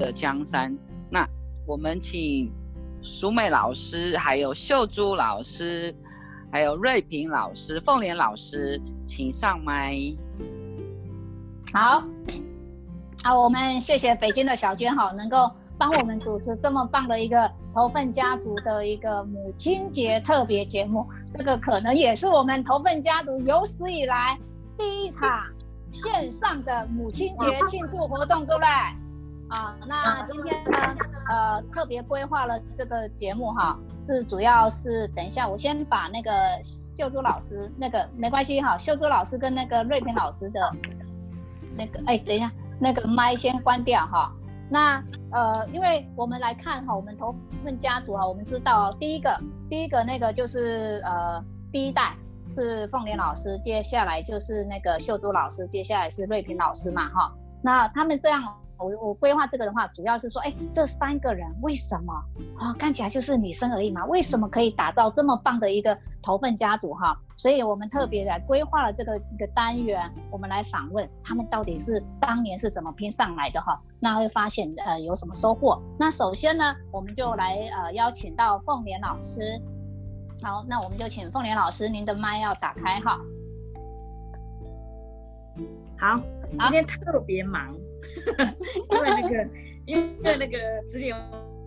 的江山。那我们请苏美老师，还有秀珠老师，还有瑞平老师、凤莲老师，请上麦。好，好，我们谢谢北京的小娟哈，能够帮我们主持这么棒的一个头份家族的一个母亲节特别节目。这个可能也是我们头份家族有史以来第一场线上的母亲节庆祝活动，对不对？啊，那今天呢，呃，特别规划了这个节目哈，是主要是等一下，我先把那个秀珠老师那个没关系哈，秀珠老师跟那个瑞平老师的那个，哎，等一下，那个麦先关掉哈。那呃，因为我们来看哈，我们头份家族哈，我们知道第一个第一个那个就是呃第一代是凤莲老师，接下来就是那个秀珠老师，接下来是瑞平老师嘛哈。那他们这样。我我规划这个的话，主要是说，哎，这三个人为什么啊？看起来就是女生而已嘛，为什么可以打造这么棒的一个头份家族哈？所以我们特别来规划了这个一个单元，我们来访问他们到底是当年是怎么拼上来的哈？那会发现呃有什么收获？那首先呢，我们就来呃邀请到凤莲老师，好，那我们就请凤莲老师，您的麦要打开哈。好，今天特别忙。因为那个，因为那个资联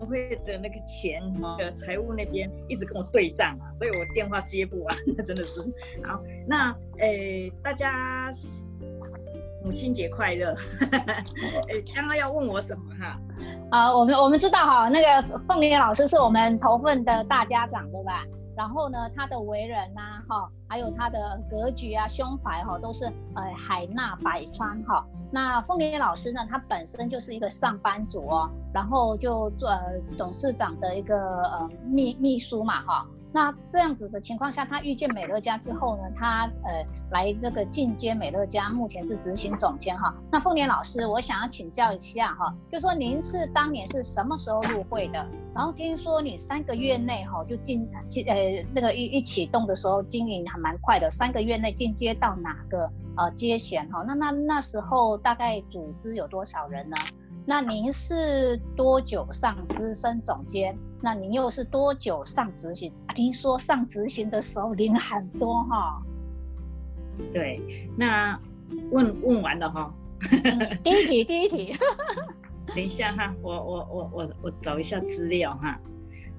会的那个钱，那个财务那边一直跟我对账啊，所以我电话接不完，那 真的是好。那诶，大家母亲节快乐！诶，刚刚要问我什么哈？啊，我们我们知道哈，那个凤梨老师是我们头份的大家长，对吧？然后呢，他的为人呐，哈，还有他的格局啊、胸怀哈，都是呃海纳百川哈。那凤莲老师呢，他本身就是一个上班族哦，然后就做董事长的一个呃秘秘书嘛哈。那这样子的情况下，他遇见美乐家之后呢，他呃来这个进阶美乐家，目前是执行总监哈。那凤莲老师，我想要请教一下哈，就说您是当年是什么时候入会的？然后听说你三个月内哈就进进呃那个一一启动的时候经营还蛮快的，三个月内进阶到哪个呃阶衔哈？那那那时候大概组织有多少人呢？那您是多久上资深总监？那您又是多久上执行？听说上执行的时候领很多哈。对，那问问完了哈。第一题，第一题。等一下哈，我我我我我找一下资料哈。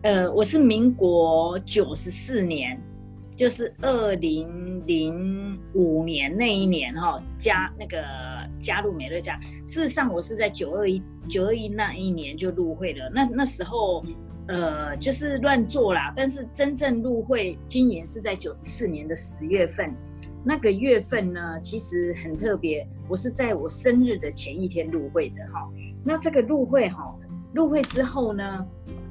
呃，我是民国九十四年。就是二零零五年那一年哈，加那个加入美乐家。事实上，我是在九二一九二一那一年就入会了。那那时候，呃，就是乱做啦。但是真正入会今年是在九十四年的十月份。那个月份呢，其实很特别。我是在我生日的前一天入会的哈。那这个入会哈，入会之后呢，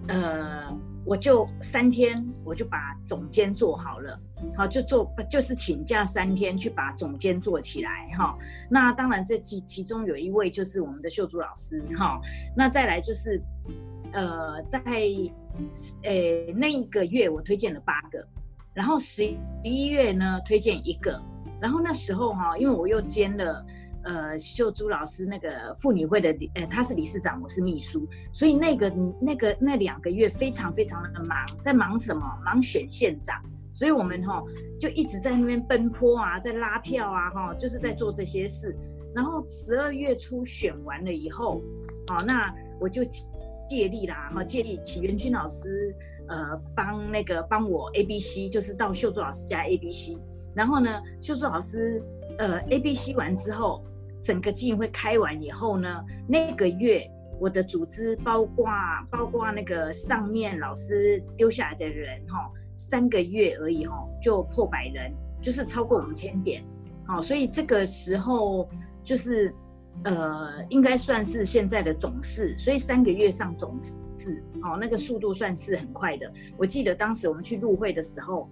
呃。我就三天，我就把总监做好了，好就做就是请假三天去把总监做起来哈。那当然这其其中有一位就是我们的秀珠老师哈。那再来就是，呃，在呃那一个月我推荐了八个，然后十一月呢推荐一个，然后那时候哈，因为我又兼了。呃，秀珠老师那个妇女会的，呃，他是理事长，我是秘书，所以那个那个那两个月非常非常的忙，在忙什么？忙选县长，所以我们哈就一直在那边奔波啊，在拉票啊，哈，就是在做这些事。然后十二月初选完了以后，哦，那我就借力啦，哈，借力请袁军老师，呃，帮那个帮我 A B C，就是到秀珠老师家 A B C。然后呢，秀珠老师，呃，A B C 完之后。整个基金会开完以后呢，那个月我的组织包括包括那个上面老师丢下来的人哈，三个月而已哈就破百人，就是超过五千点，好，所以这个时候就是呃应该算是现在的总市，所以三个月上总市，哦那个速度算是很快的。我记得当时我们去入会的时候。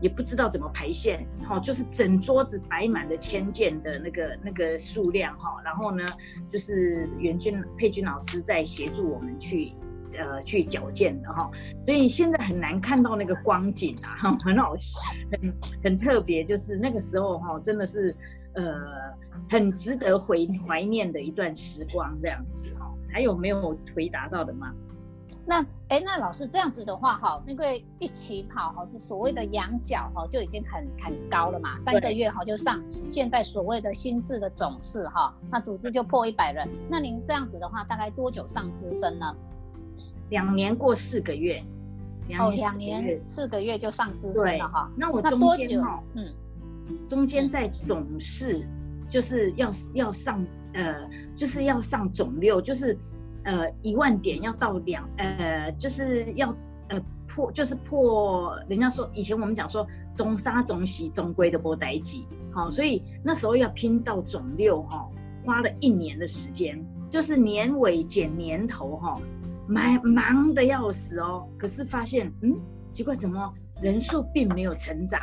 也不知道怎么排线，哈，就是整桌子摆满了千件的那个那个数量，哈，然后呢，就是袁军佩君老师在协助我们去，呃，去矫健的，哈，所以现在很难看到那个光景啊，哈，很好，很很特别，就是那个时候，哈，真的是，呃，很值得回怀念的一段时光，这样子，哈。还有没有回答到的吗？那哎，那老师这样子的话，哈，那个一起跑哈，就所谓的羊角哈，就已经很很高了嘛。三个月哈就上现在所谓的心智的总是哈，那组织就破一百人。那您这样子的话，大概多久上资深呢？两年过四个月。哦，两年四个月就上资深了哈。那我中间哈，嗯，中间在总是就是要要上呃，就是要上总六，就是。呃，一万点要到两，呃，就是要呃破，就是破。人家说以前我们讲说中沙中西中规的波代级，好，所以那时候要拼到总六哈，花了一年的时间，就是年尾减年头哈，忙忙的要死哦。可是发现，嗯，奇怪，怎么人数并没有成长？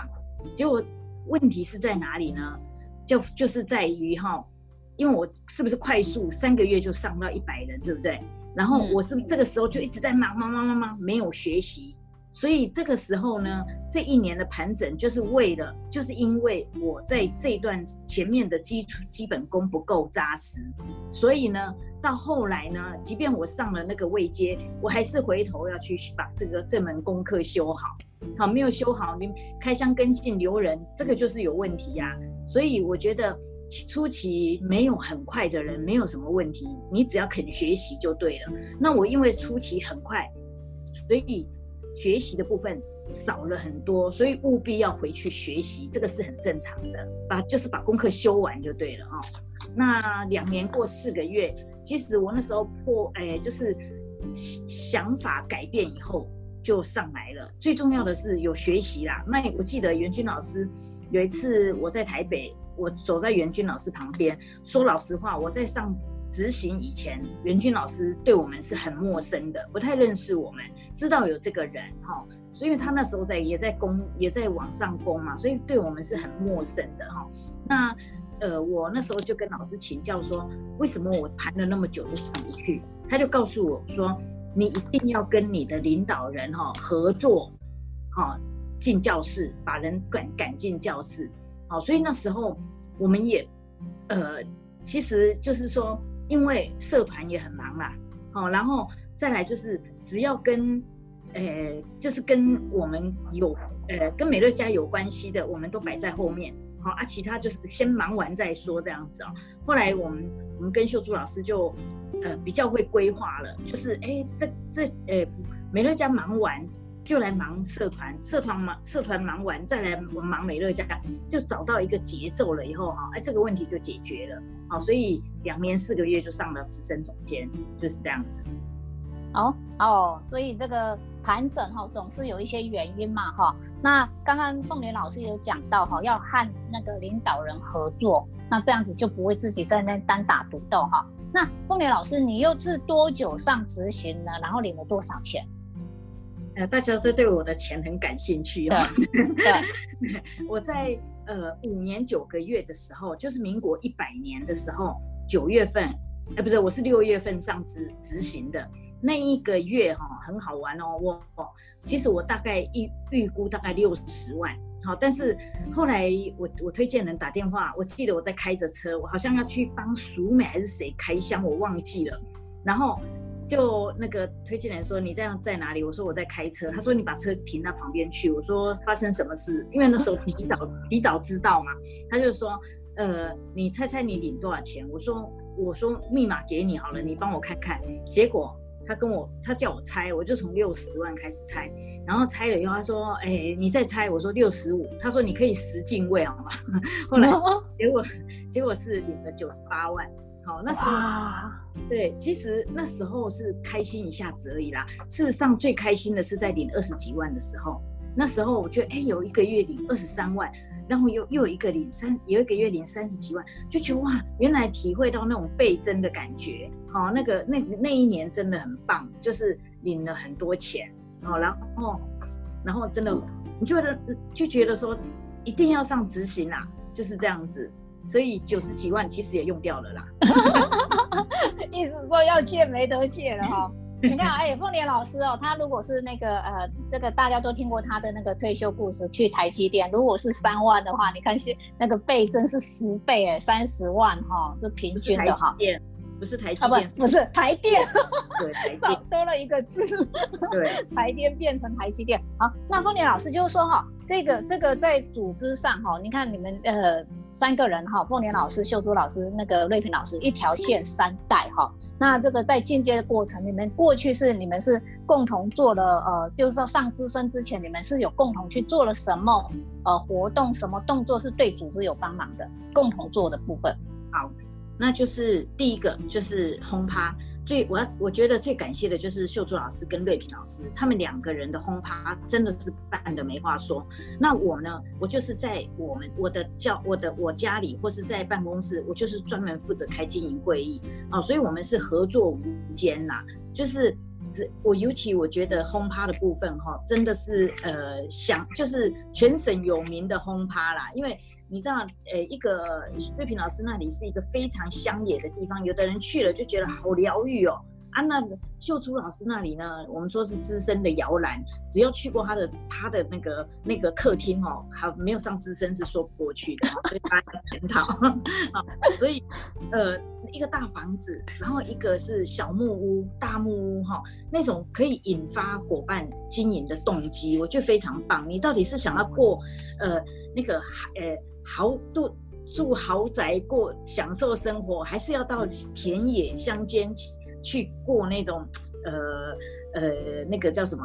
结果问题是在哪里呢？就就是在于哈。因为我是不是快速三个月就上到一百人，对不对？然后我是不是这个时候就一直在忙忙忙忙忙，没有学习？所以这个时候呢，这一年的盘整就是为了，就是因为我在这段前面的基础基本功不够扎实，所以呢，到后来呢，即便我上了那个位阶，我还是回头要去把这个这门功课修好。好，没有修好，你开箱跟进留人，这个就是有问题呀。所以我觉得初期没有很快的人没有什么问题，你只要肯学习就对了。那我因为初期很快，所以学习的部分少了很多，所以务必要回去学习，这个是很正常的。把就是把功课修完就对了哦。那两年过四个月，其实我那时候破，哎，就是想法改变以后。就上来了，最重要的是有学习啦。那我记得袁军老师有一次我在台北，我走在袁军老师旁边，说老实话，我在上执行以前，袁军老师对我们是很陌生的，不太认识我们，知道有这个人哈，所以他那时候在也在攻，也在往上攻嘛，所以对我们是很陌生的哈。那呃，我那时候就跟老师请教说，为什么我盘了那么久都上不去？他就告诉我说。你一定要跟你的领导人哈合作，哈进教室，把人赶赶进教室，好，所以那时候我们也，呃，其实就是说，因为社团也很忙啦，好，然后再来就是只要跟，呃，就是跟我们有，呃，跟美乐家有关系的，我们都摆在后面，好啊，其他就是先忙完再说这样子哦。后来我们我们跟秀珠老师就。呃，比较会规划了，就是哎，这这呃，美乐家忙完就来忙社团，社团忙社团忙完再来忙美乐家，就找到一个节奏了以后哈，哎，这个问题就解决了，好，所以两年四个月就上了资深总监，就是这样子。哦哦，所以这个盘整哈，总是有一些原因嘛哈。那刚刚凤莲老师有讲到哈，要和那个领导人合作，那这样子就不会自己在那单打独斗哈。那凤莲老师，你又是多久上执行呢？然后领了多少钱？呃，大家都对我的钱很感兴趣哦。对，我在呃五年九个月的时候，就是民国一百年的时候，九月份，哎，不是，我是六月份上执执行的。那一个月哈很好玩哦，我其实我大概预预估大概六十万，好，但是后来我我推荐人打电话，我记得我在开着车，我好像要去帮淑美还是谁开箱，我忘记了，然后就那个推荐人说你这样在哪里？我说我在开车，他说你把车停到旁边去，我说发生什么事？因为那时候提早 提早知道嘛，他就说呃你猜猜你领多少钱？我说我说密码给你好了，你帮我看看，结果。他跟我，他叫我猜，我就从六十万开始猜，然后猜了以后，他说：“哎，你再猜。”我说六十五。他说：“你可以十进位好吗？” 后来结果结果是领了九十八万。好，那时候对，其实那时候是开心一下子而已啦。事实上，最开心的是在领二十几万的时候。那时候我觉得，哎，有一个月领二十三万。然后又又有一个领三，有一个月领三十几万，就觉得哇，原来体会到那种倍增的感觉，好，那个那那一年真的很棒，就是领了很多钱，好，然后然后真的你觉得就觉得说一定要上执行啦，就是这样子，所以九十几万其实也用掉了啦，意思说要借没得借了哈。你看，哎，凤莲老师哦，他如果是那个呃，这个大家都听过他的那个退休故事，去台积电，如果是三万的话，你看是那个倍增是十倍哎，三十万哈，是平均的哈。不是台积啊不电，不是台电，对台少电，多了一个字。对，台电变成台积电。好，那凤莲老师就是说哈，这个这个在组织上哈，你看你们呃三个人哈，凤莲老师、秀珠老师、那个瑞平老师一条线三代哈。那这个在进阶的过程，你们过去是你们是共同做了呃，就是说上资深之前，你们是有共同去做了什么呃活动，什么动作是对组织有帮忙的，共同做的部分。好那就是第一个就是轰趴。最我要我觉得最感谢的就是秀珠老师跟瑞平老师，他们两个人的轰趴真的是办的没话说。那我呢，我就是在我们我的教我的我家里或是在办公室，我就是专门负责开经营会议哦，所以我们是合作无间呐，就是。只我尤其我觉得轰趴的部分哈，真的是呃想就是全省有名的轰趴啦，因为你知道，呃，一个瑞平老师那里是一个非常乡野的地方，有的人去了就觉得好疗愈哦。啊，那秀珠老师那里呢，我们说是资深的摇篮，只要去过他的他的那个那个客厅哦，还没有上资深是说不过去的，所以大家检讨啊。所以呃，一个大房子，然后一个是小木屋、大木屋哈，那种可以引发伙伴经营的动机，我觉得非常棒。你到底是想要过呃那个呃豪度住豪宅过享受生活，还是要到田野乡间去过那种呃呃那个叫什么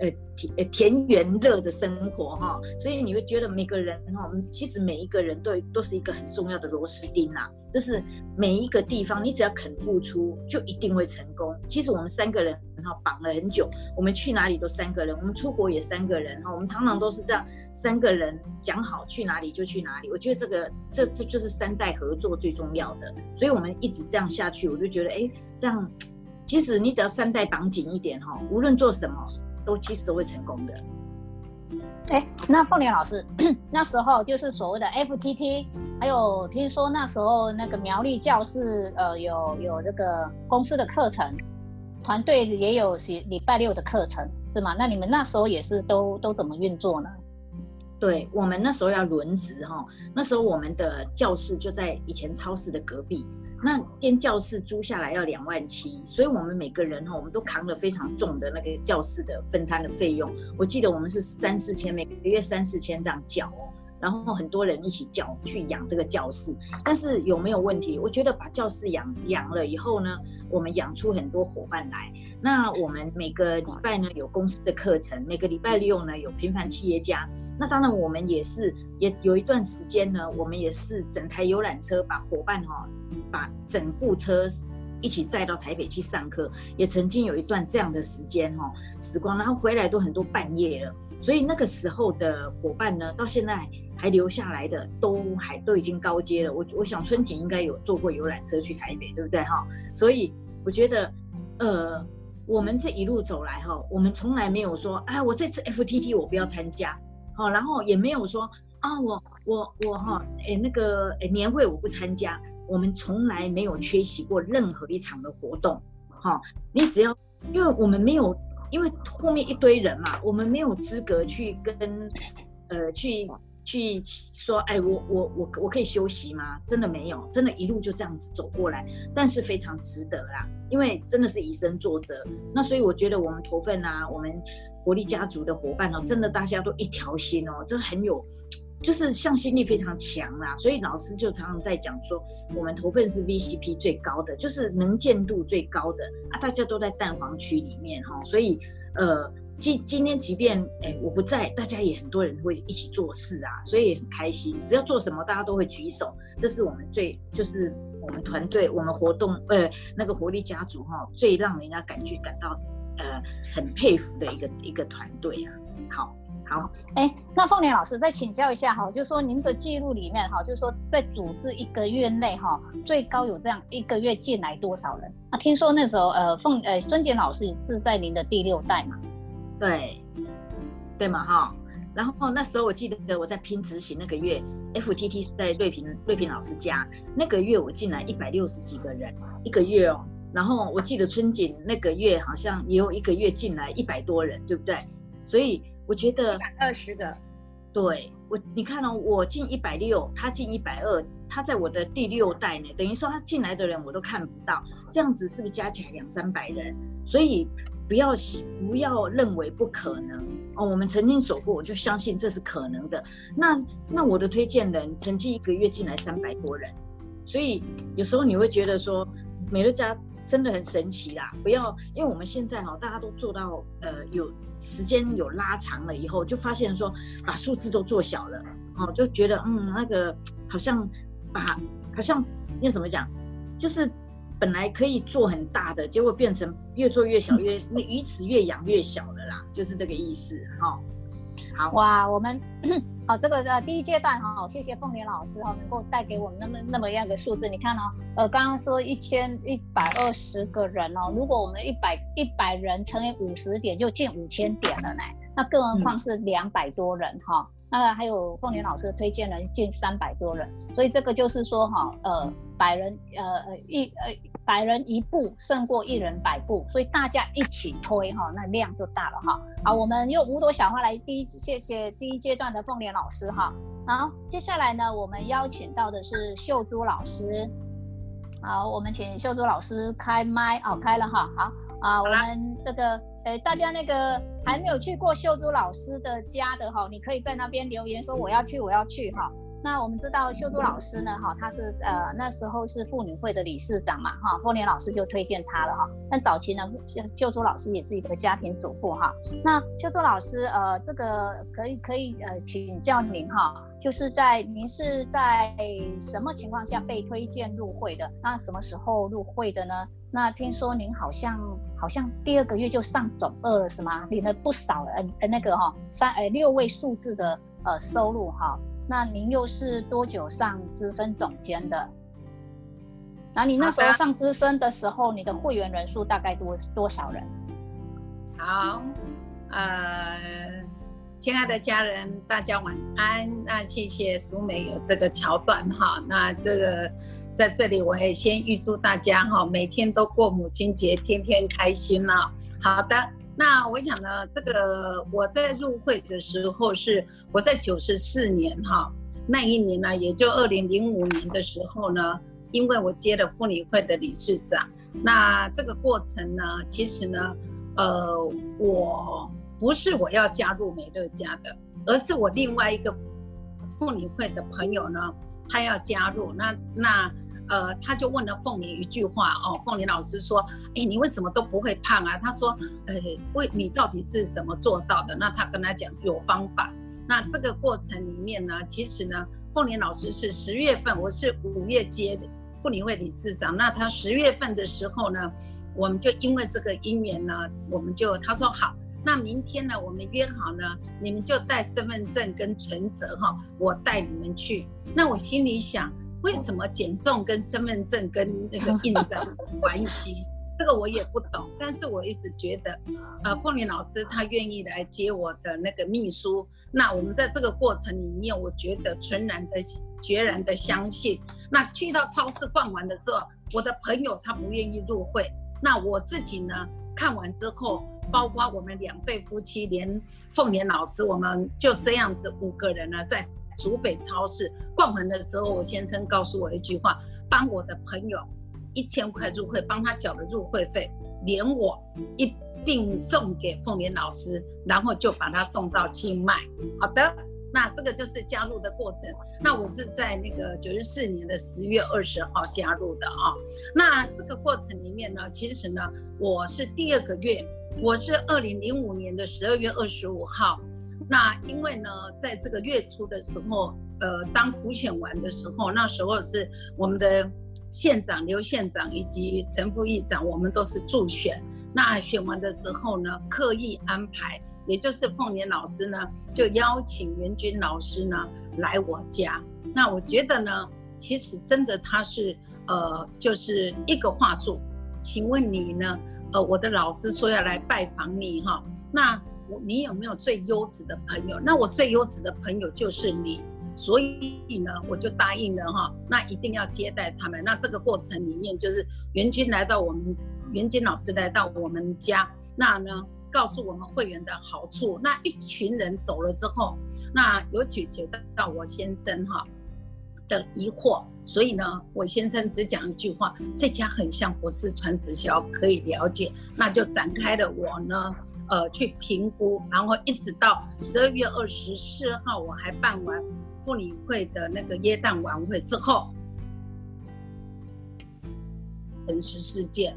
呃田呃田园乐的生活哈？所以你会觉得每个人哈，其实每一个人都都是一个很重要的螺丝钉呐。就是每一个地方，你只要肯付出，就一定会成功。其实我们三个人然后绑了很久，我们去哪里都三个人，我们出国也三个人哈，我们常常都是这样，三个人讲好去哪里就去哪里。我觉得这个这这就是三代合作最重要的，所以我们一直这样下去，我就觉得哎，这样其实你只要三代绑紧一点哈，无论做什么都其实都会成功的。哎，那凤莲老师那时候就是所谓的 FTT，还有听说那时候那个苗栗教室呃有有这个公司的课程，团队也有礼礼拜六的课程是吗？那你们那时候也是都都怎么运作呢？对我们那时候要轮值哈，那时候我们的教室就在以前超市的隔壁。那间教室租下来要两万七，所以我们每个人哈，我们都扛了非常重的那个教室的分摊的费用。我记得我们是三四千，每个月三四千这样缴哦。然后很多人一起教去养这个教室，但是有没有问题？我觉得把教室养养了以后呢，我们养出很多伙伴来。那我们每个礼拜呢有公司的课程，每个礼拜六呢有平凡企业家。那当然我们也是也有一段时间呢，我们也是整台游览车把伙伴哈，把整部车一起载到台北去上课。也曾经有一段这样的时间哈时光，然后回来都很多半夜了。所以那个时候的伙伴呢，到现在还留下来的都还都已经高阶了。我我想春景应该有坐过游览车去台北，对不对哈？所以我觉得呃。我们这一路走来哈，我们从来没有说，哎，我这次 FTT 我不要参加，好，然后也没有说啊，我我我哈，哎那个哎年会我不参加，我们从来没有缺席过任何一场的活动，哈，你只要，因为我们没有，因为后面一堆人嘛，我们没有资格去跟，呃，去。去说，哎，我我我我可以休息吗？真的没有，真的一路就这样子走过来，但是非常值得啦，因为真的是以身作则。那所以我觉得我们头份啊，我们活力家族的伙伴哦，真的大家都一条心哦，真的很有，就是向心力非常强啦。所以老师就常常在讲说，我们头份是 VCP 最高的，就是能见度最高的啊，大家都在蛋黄区里面哈，所以呃。今今天即便哎我不在，大家也很多人会一起做事啊，所以很开心。只要做什么，大家都会举手，这是我们最就是我们团队我们活动呃那个活力家族哈，最让人家感觉感到呃很佩服的一个一个团队啊。好，好，哎，那凤莲老师再请教一下哈，就说您的记录里面哈，就说在组织一个月内哈，最高有这样一个月进来多少人？啊，听说那时候呃凤呃孙杰老师是在您的第六代嘛？对，对嘛哈，然后那时候我记得我在拼执行那个月，FTT 是在瑞平瑞平老师家，那个月我进来一百六十几个人一个月哦，然后我记得春景那个月好像也有一个月进来一百多人，对不对？所以我觉得二十个，对我你看哦，我进一百六，他进一百二，他在我的第六代呢，等于说他进来的人我都看不到，这样子是不是加起来两三百人？所以不要不要认为不可能哦，我们曾经走过，我就相信这是可能的。那那我的推荐人曾经一个月进来三百多人，所以有时候你会觉得说美乐家。真的很神奇啦！不要，因为我们现在哈，大家都做到呃，有时间有拉长了以后，就发现说把数字都做小了，哦，就觉得嗯，那个好像把好像要怎么讲，就是本来可以做很大的，结果变成越做越小，越那鱼池越养越小了啦，就是这个意思哈。好哇，我们 好这个呃第一阶段哈，谢谢凤莲老师哈，能够带给我们那么那么样的数字。你看哦，呃，刚刚说一千一百二十个人哦，如果我们一百一百人乘以五十点，就近五千点了呢。那更何况是两百多人哈，那还有凤莲老师推荐人近三百多人，所以这个就是说哈，呃，百人呃呃一呃。百人一步胜过一人百步，所以大家一起推哈，那量就大了哈。好，我们用五朵小花来第一，谢谢第一阶段的凤莲老师哈。好，接下来呢，我们邀请到的是秀珠老师。好，我们请秀珠老师开麦哦，开了哈。好啊，我们这个呃，大家那个还没有去过秀珠老师的家的哈，你可以在那边留言说我要去，我要去哈。那我们知道秀珠老师呢，哈，他是呃那时候是妇女会的理事长嘛，哈，凤莲老师就推荐他了哈。但早期呢，秀秀珠老师也是一个家庭主妇哈。那秀珠老师，呃，这个可以可以呃请教您哈，就是在您是在什么情况下被推荐入会的？那什么时候入会的呢？那听说您好像好像第二个月就上总二了是吗？领了不少呃呃那个哈三呃六位数字的呃收入哈。那您又是多久上资深总监的？那你那时候上资深的时候，你的会员人数大概多多少人？好，呃，亲爱的家人，大家晚安。那谢谢苏美有这个桥段哈。那这个在这里，我也先预祝大家哈，每天都过母亲节，天天开心了。好的。那我想呢，这个我在入会的时候是我在九十四年哈，那一年呢，也就二零零五年的时候呢，因为我接了妇女会的理事长，那这个过程呢，其实呢，呃，我不是我要加入美乐家的，而是我另外一个妇女会的朋友呢。他要加入，那那呃，他就问了凤玲一句话哦，凤玲老师说，哎，你为什么都不会胖啊？他说，呃，为你到底是怎么做到的？那他跟他讲有方法。那这个过程里面呢，其实呢，凤玲老师是十月份，我是五月接妇女会理事长，那他十月份的时候呢，我们就因为这个姻缘呢，我们就他说好。那明天呢？我们约好呢，你们就带身份证跟存折哈，我带你们去。那我心里想，为什么减重跟身份证跟那个印章有关系？这个我也不懂。但是我一直觉得，呃，凤玲老师她愿意来接我的那个秘书。那我们在这个过程里面，我觉得纯然的、决然的相信。那去到超市逛完的时候，我的朋友他不愿意入会，那我自己呢？看完之后，包括我们两对夫妻，连凤莲老师，我们就这样子五个人呢，在竹北超市逛完的时候，我先生告诉我一句话：帮我的朋友一千块入会，帮他缴了入会费，连我一并送给凤莲老师，然后就把他送到清迈。好的。那这个就是加入的过程。那我是在那个九十四年的十月二十号加入的啊。那这个过程里面呢，其实呢，我是第二个月，我是二零零五年的十二月二十五号。那因为呢，在这个月初的时候，呃，当复选完的时候，那时候是我们的县长刘县长以及陈副议长，我们都是助选。那选完的时候呢，刻意安排。也就是凤年老师呢，就邀请袁军老师呢来我家。那我觉得呢，其实真的他是呃，就是一个话术。请问你呢？呃，我的老师说要来拜访你哈。那我你有没有最优质的朋友？那我最优质的朋友就是你，所以呢，我就答应了哈。那一定要接待他们。那这个过程里面，就是袁军来到我们袁军老师来到我们家，那呢？告诉我们会员的好处。那一群人走了之后，那有解决到我先生哈。的疑惑，所以呢，我先生只讲一句话：这家很像博士传直销，可以了解。那就展开了我呢，呃，去评估，然后一直到十二月二十四号，我还办完妇女会的那个耶诞晚会之后，真实事件。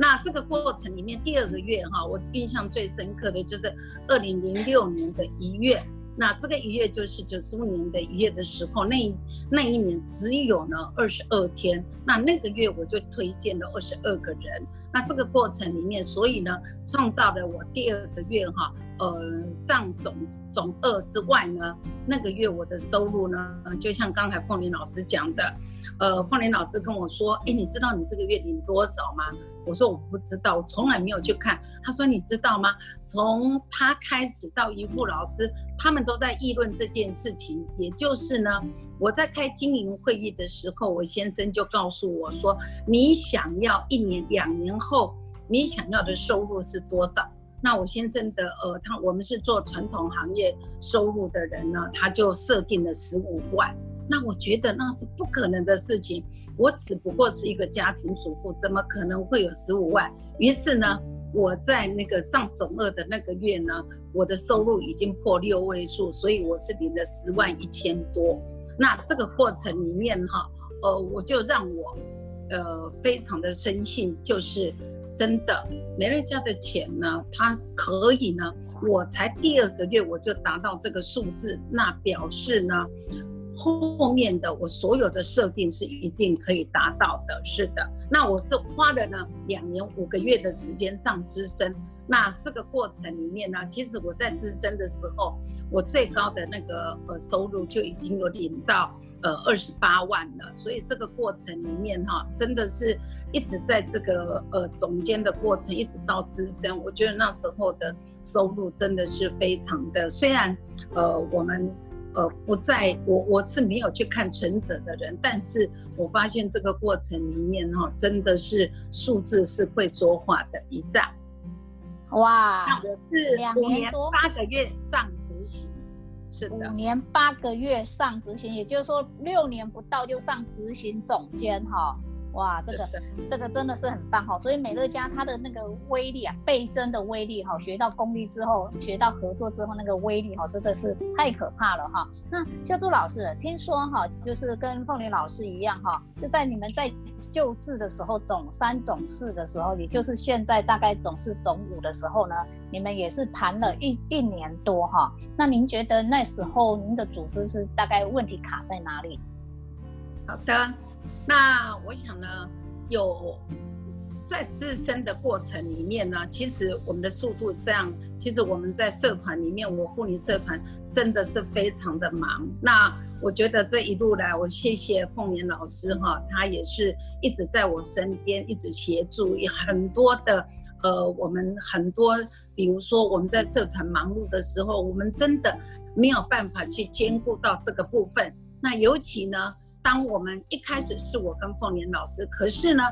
那这个过程里面，第二个月哈，我印象最深刻的就是二零零六年的一月。那这个一月就是九十五年的一月的时候，那那一年只有呢二十二天，那那个月我就推荐了二十二个人。那这个过程里面，所以呢，创造了我第二个月哈，呃，上总总二之外呢，那个月我的收入呢，就像刚才凤林老师讲的，呃，凤林老师跟我说，哎，你知道你这个月领多少吗？我说我不知道，我从来没有去看。他说你知道吗？从他开始到一副老师，他们都在议论这件事情。也就是呢，我在开经营会议的时候，我先生就告诉我说，你想要一年、两年后你想要的收入是多少？那我先生的呃，他我们是做传统行业收入的人呢，他就设定了十五万。那我觉得那是不可能的事情，我只不过是一个家庭主妇，怎么可能会有十五万？于是呢，我在那个上总二的那个月呢，我的收入已经破六位数，所以我是领了十万一千多。那这个过程里面哈，呃，我就让我，呃，非常的深信，就是真的，美乐家的钱呢，它可以呢，我才第二个月我就达到这个数字，那表示呢。后面的我所有的设定是一定可以达到的，是的。那我是花了呢两年五个月的时间上资深，那这个过程里面呢，其实我在资深的时候，我最高的那个呃收入就已经有领到呃二十八万了。所以这个过程里面哈，真的是一直在这个呃总监的过程，一直到资深，我觉得那时候的收入真的是非常的。虽然呃我们。呃，不在我我是没有去看存折的人，但是我发现这个过程里面哈，真的是数字是会说话的以上。哇，那我是五年八个月上执行，是的，五年八个月上执行，也就是说六年不到就上执行总监哈。哇，这个这个真的是很棒哈，所以美乐家它的那个威力啊，倍增的威力哈，学到功力之后，学到合作之后，那个威力哈，真的是太可怕了哈。那秀珠老师，听说哈，就是跟凤玲老师一样哈，就在你们在救治的时候，总三总四的时候，也就是现在大概总四总五的时候呢，你们也是盘了一一年多哈。那您觉得那时候您的组织是大概问题卡在哪里？好的。那我想呢，有在自身的过程里面呢，其实我们的速度这样，其实我们在社团里面，我妇女社团真的是非常的忙。那我觉得这一路来，我谢谢凤年老师哈，他也是一直在我身边，一直协助，也很多的呃，我们很多，比如说我们在社团忙碌的时候，我们真的没有办法去兼顾到这个部分。那尤其呢。当我们一开始是我跟凤年老师，可是呢，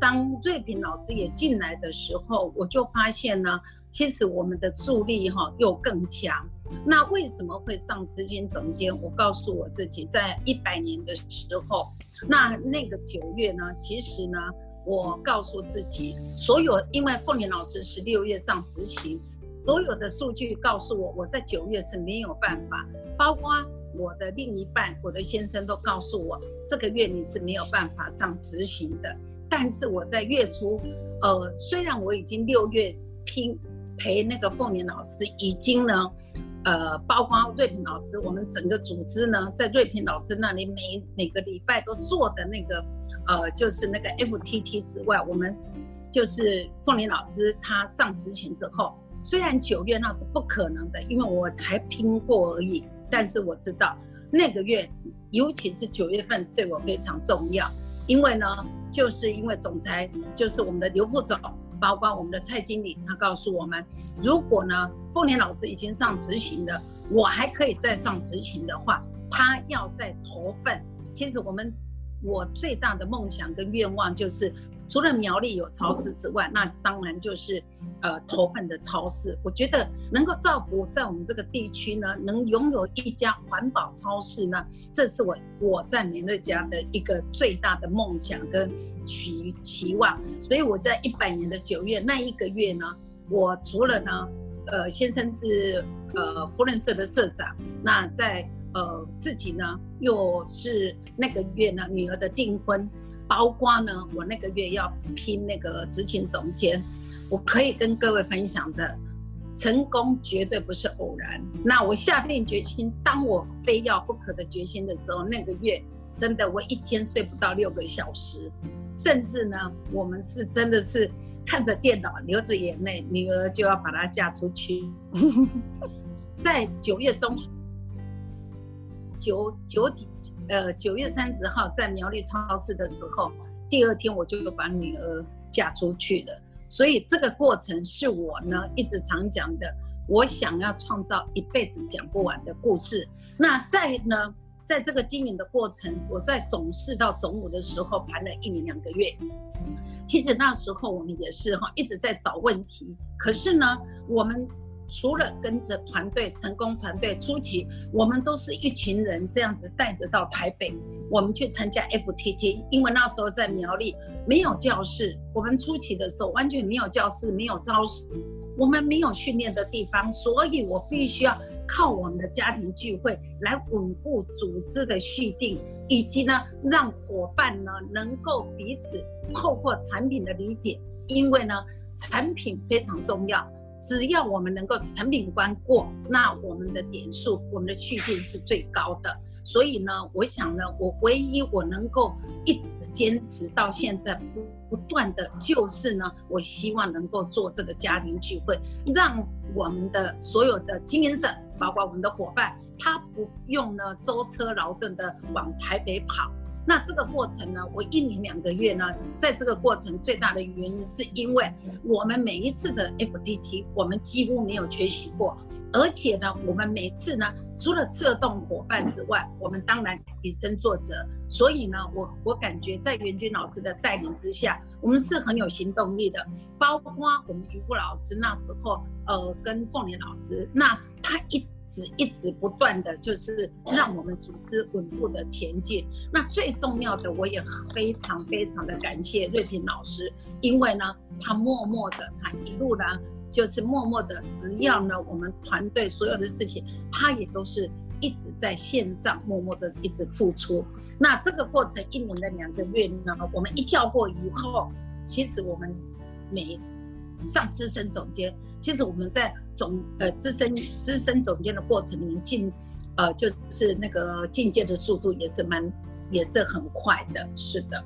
当瑞平老师也进来的时候，我就发现呢，其实我们的助力哈又更强。那为什么会上资金总监？我告诉我自己，在一百年的时候，那那个九月呢，其实呢，我告诉自己，所有因为凤年老师是六月上执行，所有的数据告诉我，我在九月是没有办法，包括。我的另一半，我的先生都告诉我，这个月你是没有办法上执行的。但是我在月初，呃，虽然我已经六月拼陪那个凤年老师，已经呢，呃，包括瑞平老师，我们整个组织呢，在瑞平老师那里每每个礼拜都做的那个，呃，就是那个 FTT 之外，我们就是凤年老师他上执行之后，虽然九月那是不可能的，因为我才拼过而已。但是我知道那个月，尤其是九月份对我非常重要，因为呢，就是因为总裁就是我们的刘副总，包括我们的蔡经理，他告诉我们，如果呢凤年老师已经上执行了，我还可以再上执行的话，他要再投份。其实我们我最大的梦想跟愿望就是，除了苗栗有超市之外，那当然就是呃头份的超市。我觉得能够造福在我们这个地区呢，能拥有一家环保超市呢，这是我我在美乐家的一个最大的梦想跟期期望。所以我在一百年的九月那一个月呢，我除了呢，呃，先生是呃福人社的社长，那在。呃，自己呢又是那个月呢女儿的订婚，包括呢我那个月要拼那个执行总监，我可以跟各位分享的，成功绝对不是偶然。那我下定决心，当我非要不可的决心的时候，那个月真的我一天睡不到六个小时，甚至呢我们是真的是看着电脑流着眼泪，女儿就要把她嫁出去，在九月中。九九底，呃，九月三十号在苗栗超市的时候，第二天我就把女儿嫁出去了。所以这个过程是我呢一直常讲的，我想要创造一辈子讲不完的故事。那在呢，在这个经营的过程，我在总四到总五的时候盘了一年两个月。其实那时候我们也是哈一直在找问题，可是呢，我们。除了跟着团队成功团队初期，我们都是一群人这样子带着到台北，我们去参加 FTT，因为那时候在苗栗没有教室，我们初期的时候完全没有教室，没有招式，我们没有训练的地方，所以我必须要靠我们的家庭聚会来稳固组织的续订，以及呢让伙伴呢能够彼此透过产品的理解，因为呢产品非常重要。只要我们能够产品关过，那我们的点数、我们的续订是最高的。所以呢，我想呢，我唯一我能够一直坚持到现在不不断的就是呢，我希望能够做这个家庭聚会，让我们的所有的经营者，包括我们的伙伴，他不用呢舟车劳顿的往台北跑。那这个过程呢，我一年两个月呢，在这个过程最大的原因是因为我们每一次的 FDT，我们几乎没有缺席过，而且呢，我们每次呢，除了策动伙伴之外，我们当然以身作则。所以呢，我我感觉在袁军老师的带领之下，我们是很有行动力的。包括我们渔夫老师那时候，呃，跟凤莲老师，那他一。直一直不断的就是让我们组织稳步的前进。那最重要的，我也非常非常的感谢瑞平老师，因为呢，他默默的，他一路呢，就是默默的，只要呢，我们团队所有的事情，他也都是一直在线上默默的一直付出。那这个过程一年的两个月呢，我们一跳过以后，其实我们每。上资深总监，其实我们在总呃资深资深总监的过程里面进，呃就是那个进阶的速度也是蛮也是很快的，是的。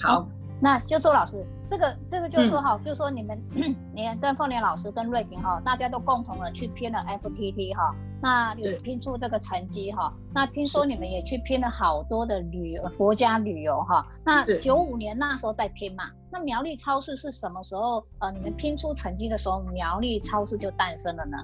好，那修周老师，这个这个就是说哈，就是说你们 你跟凤莲老师跟瑞平哈，大家都共同的去拼了 FTT 哈。那有拼出这个成绩哈，那听说你们也去拼了好多的旅游国家旅游哈。那九五年那时候在拼嘛，那苗栗超市是什么时候？呃，你们拼出成绩的时候，苗栗超市就诞生了呢？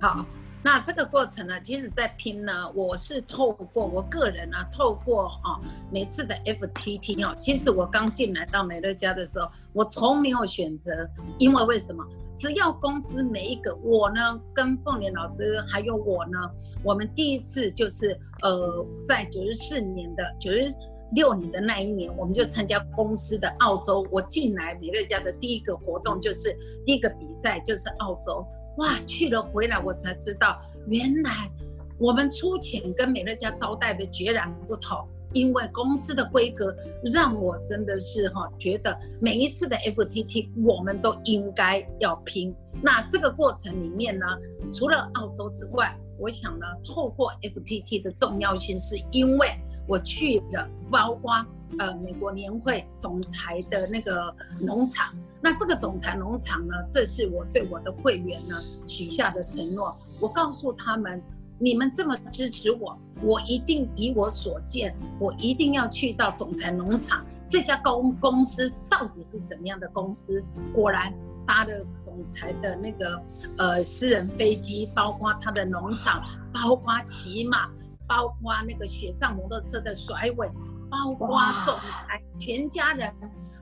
好。那这个过程呢，其实在拼呢，我是透过我个人呢，透过啊每次的 FTT 哦，其实我刚进来到美乐家的时候，我从没有选择，因为为什么？只要公司每一个我呢，跟凤莲老师还有我呢，我们第一次就是呃，在九十四年的九十六年的那一年，我们就参加公司的澳洲，我进来美乐家的第一个活动就是第一个比赛就是澳洲。哇，去了回来我才知道，原来我们出钱跟美乐家招待的截然不同。因为公司的规格让我真的是哈觉得每一次的 FTT 我们都应该要拼。那这个过程里面呢，除了澳洲之外，我想呢，透过 FTT 的重要性，是因为我去了包括呃美国年会总裁的那个农场。那这个总裁农场呢，这是我对我的会员呢许下的承诺。我告诉他们，你们这么支持我，我一定以我所见，我一定要去到总裁农场这家公公司到底是怎么样的公司。果然搭的总裁的那个呃私人飞机，包括他的农场，包括骑马。包括那个雪上摩托车的甩尾，包括总裁全家人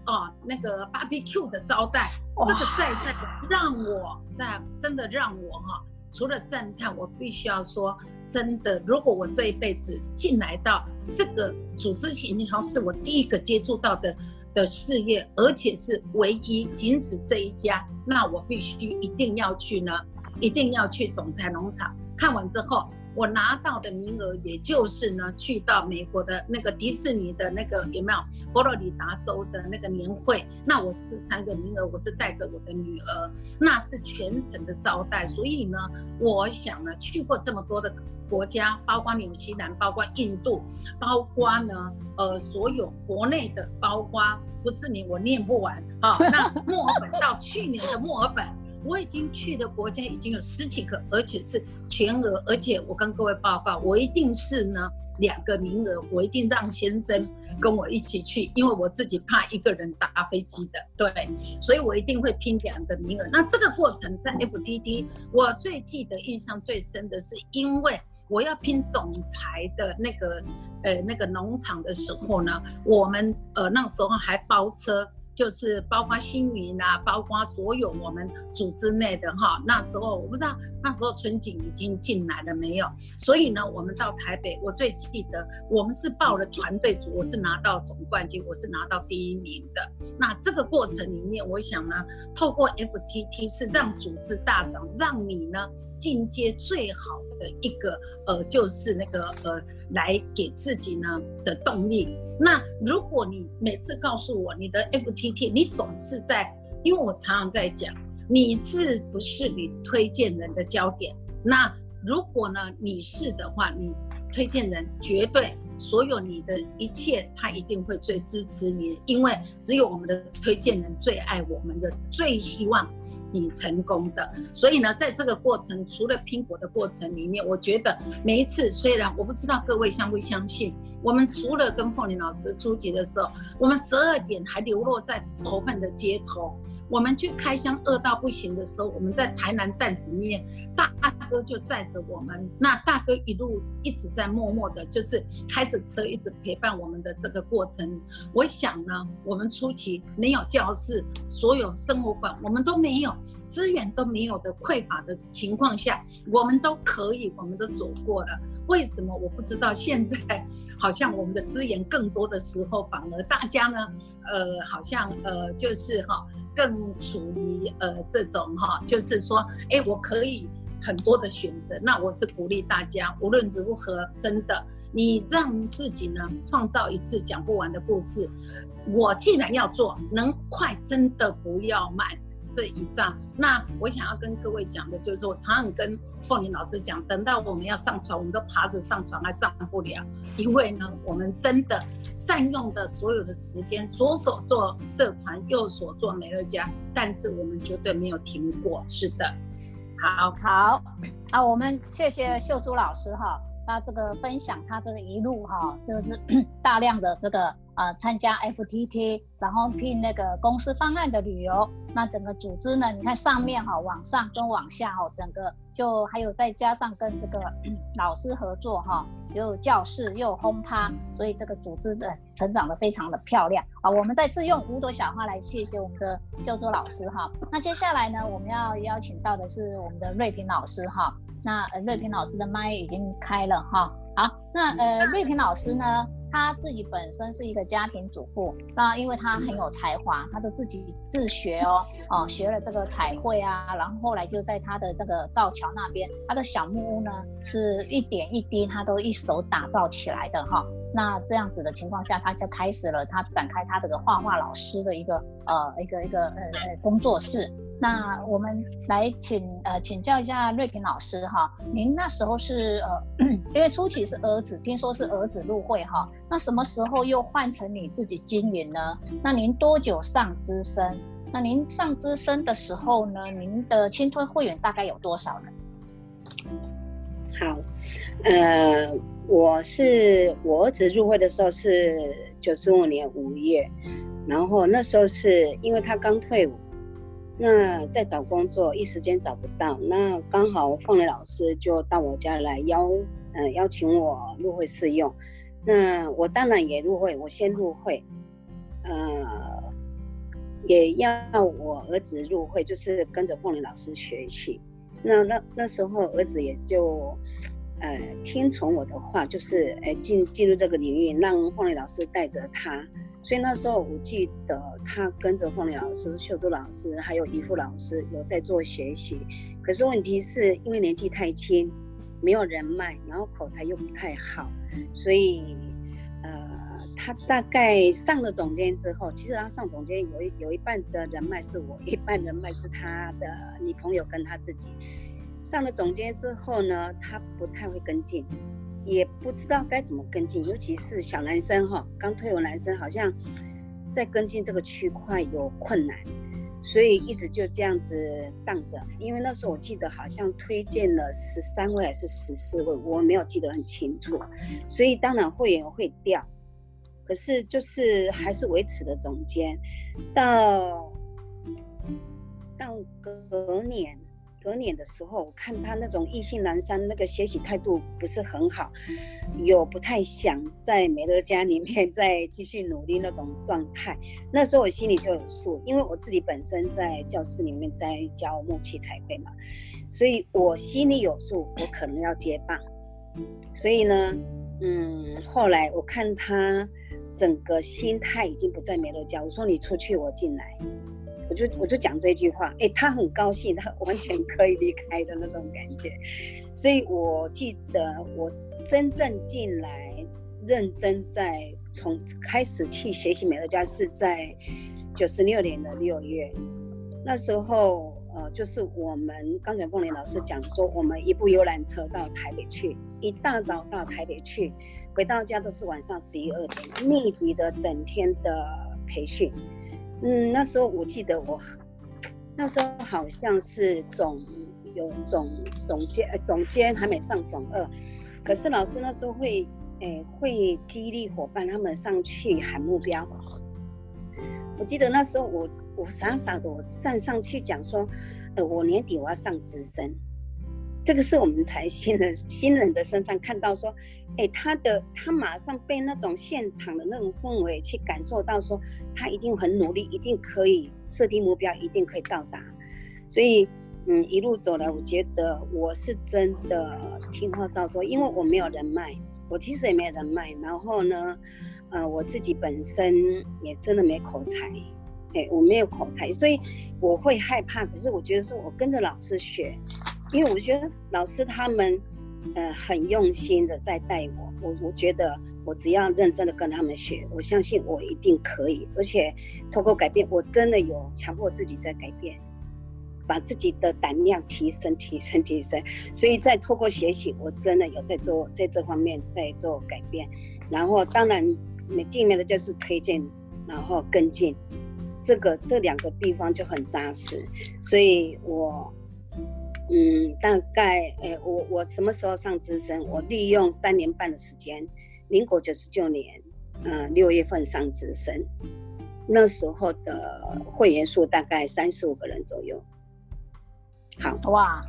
哦那个 barbecue 的招待，这个在在让我在真的让我哈，除了赞叹，我必须要说，真的，如果我这一辈子进来到这个组织型号是我第一个接触到的。的事业，而且是唯一仅止这一家，那我必须一定要去呢，一定要去总裁农场看完之后，我拿到的名额，也就是呢，去到美国的那个迪士尼的那个有没有佛罗里达州的那个年会，那我是三个名额，我是带着我的女儿，那是全程的招待，所以呢，我想呢，去过这么多的。国家包括纽西兰，包括印度，包括呢，呃，所有国内的，包括不是你我念不完啊。那墨尔本到去年的墨尔本，我已经去的国家已经有十几个，而且是全额，而且我跟各位报告，我一定是呢两个名额，我一定让先生跟我一起去，因为我自己怕一个人搭飞机的，对，所以我一定会拼两个名额。那这个过程在 FTT，我最记得印象最深的是因为。我要拼总裁的那个，呃，那个农场的时候呢，我们呃那时候还包车。就是包括新云啊，包括所有我们组织内的哈，那时候我不知道那时候春景已经进来了没有，所以呢，我们到台北，我最记得我们是报了团队组，我是拿到总冠军，我是拿到第一名的。那这个过程里面，我想呢，透过 FTT 是让组织大涨，让你呢进阶最好的一个呃，就是那个呃，来给自己呢的动力。那如果你每次告诉我你的 FT 你总是在，因为我常常在讲，你是不是你推荐人的焦点？那如果呢，你是的话，你推荐人绝对。所有你的一切，他一定会最支持你，因为只有我们的推荐人最爱我们的，最希望你成功的。所以呢，在这个过程，除了拼搏的过程里面，我觉得每一次，虽然我不知道各位相不相信，我们除了跟凤玲老师出击的时候，我们十二点还流落在头份的街头，我们去开箱饿到不行的时候，我们在台南担子面，大哥就载着我们，那大哥一路一直在默默的，就是开。着车一直陪伴我们的这个过程，我想呢，我们初期没有教室，所有生活馆我们都没有，资源都没有的匮乏的情况下，我们都可以，我们都走过了。为什么我不知道？现在 好像我们的资源更多的时候，反而大家呢，呃，好像呃，就是哈，更处于呃这种哈，就是说，哎，我可以。很多的选择，那我是鼓励大家，无论如何，真的，你让自己呢创造一次讲不完的故事。我既然要做，能快真的不要慢。这以上，那我想要跟各位讲的就是，我常常跟凤玲老师讲，等到我们要上床，我们都爬着上床还上不了，因为呢，我们真的善用的所有的时间，左手做社团，右手做美乐家，但是我们绝对没有停过。是的。好。好。啊，我们谢谢秀珠老师哈，他这个分享他这个一路哈，就是 大量的这个呃参加 FTT，然后聘那个公司方案的旅游，那整个组织呢，你看上面哈，往上跟往下哈，整个就还有再加上跟这个老师合作哈。又有教室，又有轰趴，所以这个组织的成长的非常的漂亮啊！我们再次用五朵小花来谢谢我们的秀珠老师哈。那接下来呢，我们要邀请到的是我们的瑞平老师哈。那呃，瑞平老师的麦已经开了哈。好，那呃，瑞平老师呢？他自己本身是一个家庭主妇，那因为他很有才华，他都自己自学哦，哦，学了这个彩绘啊，然后后来就在他的那个造桥那边，他的小木屋呢，是一点一滴他都一手打造起来的哈。那这样子的情况下，他就开始了他展开他这个画画老师的一个呃一个一个呃呃工作室。那我们来请呃请教一下瑞平老师哈，您那时候是呃，因为初期是儿子，听说是儿子入会哈，那什么时候又换成你自己经营呢？那您多久上资深？那您上资深的时候呢，您的清退会员大概有多少呢？好，呃，我是我儿子入会的时候是九十五年五月，然后那时候是因为他刚退伍。那在找工作，一时间找不到。那刚好凤雷老师就到我家来邀嗯，邀请我入会试用。那我当然也入会，我先入会，呃，也要我儿子入会，就是跟着凤雷老师学习。那那那时候儿子也就，呃，听从我的话，就是呃进进入这个领域，让凤雷老师带着他。所以那时候我记得他跟着凤玲老师、秀珠老师还有怡富老师有在做学习。可是问题是因为年纪太轻。没有人脉，然后口才又不太好，所以，呃，他大概上了总监之后，其实他上总监有一有一半的人脉是我，一半人脉是他的女朋友跟他自己。上了总监之后呢，他不太会跟进，也不知道该怎么跟进，尤其是小男生哈，刚退伍男生好像在跟进这个区块有困难。所以一直就这样子荡着，因为那时候我记得好像推荐了十三位还是十四位，我没有记得很清楚，所以当然会员会掉，可是就是还是维持的总监，到到隔年。隔年的时候，我看他那种意兴阑珊，那个学习态度不是很好，有不太想在美乐家里面 再继续努力那种状态。那时候我心里就有数，因为我自己本身在教室里面在教木器彩绘嘛，所以我心里有数，我可能要接棒。所以呢，嗯，后来我看他整个心态已经不在美乐家，我说你出去，我进来。我就我就讲这句话，哎，他很高兴，他完全可以离开的那种感觉。所以我记得我真正进来认真在从开始去学习美乐家是在九十六年的六月，那时候呃就是我们刚才凤莲老师讲说，我们一部游览车到台北去，一大早到台北去，回到家都是晚上十一二点，密集的整天的培训。嗯，那时候我记得我，那时候好像是总有总总监，总监还没上总二，可是老师那时候会，诶，会激励伙伴他们上去喊目标。我记得那时候我我傻傻的我站上去讲说，呃，我年底我要上直升。这个是我们才新人 新人的身上看到说，哎，他的他马上被那种现场的那种氛围去感受到说，他一定很努力，一定可以设定目标，一定可以到达。所以，嗯，一路走来，我觉得我是真的听话照做，因为我没有人脉，我其实也没有人脉。然后呢，呃，我自己本身也真的没口才，哎，我没有口才，所以我会害怕。可是我觉得说我跟着老师学。因为我觉得老师他们，呃，很用心的在带我。我我觉得我只要认真的跟他们学，我相信我一定可以。而且透过改变，我真的有强迫自己在改变，把自己的胆量提升、提升、提升。所以在透过学习，我真的有在做在这方面在做改变。然后当然，你地面的就是推荐，然后跟进，这个这两个地方就很扎实。所以我。嗯，大概诶，我我什么时候上资深？我利用三年半的时间，民国九十九年，嗯，六月份上资深，那时候的会员数大概三十五个人左右。好哇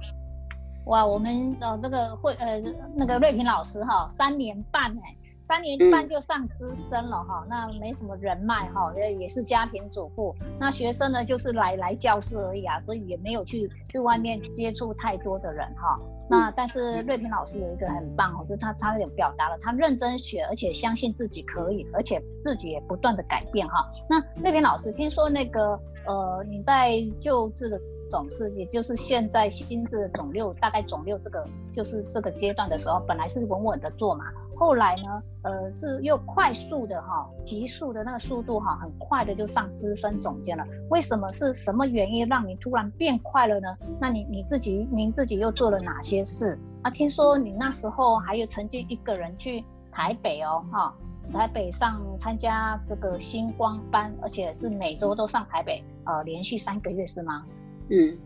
哇，我们的那个会呃那个瑞平老师哈，三年半哎。三年半就上资深了哈，那没什么人脉哈，也也是家庭主妇。那学生呢，就是来来教室而已啊，所以也没有去去外面接触太多的人哈。那但是瑞平老师有一个很棒哦，就他他有表达了他认真学，而且相信自己可以，而且自己也不断的改变哈。那瑞平老师听说那个呃你在救治的总是，也就是现在心智肿瘤大概肿瘤这个就是这个阶段的时候，本来是稳稳的做嘛。后来呢，呃，是又快速的哈，急速的那个速度哈，很快的就上资深总监了。为什么是什么原因让你突然变快了呢？那你你自己您自己又做了哪些事？啊，听说你那时候还有曾经一个人去台北哦，哈，台北上参加这个星光班，而且是每周都上台北，呃，连续三个月是吗？嗯，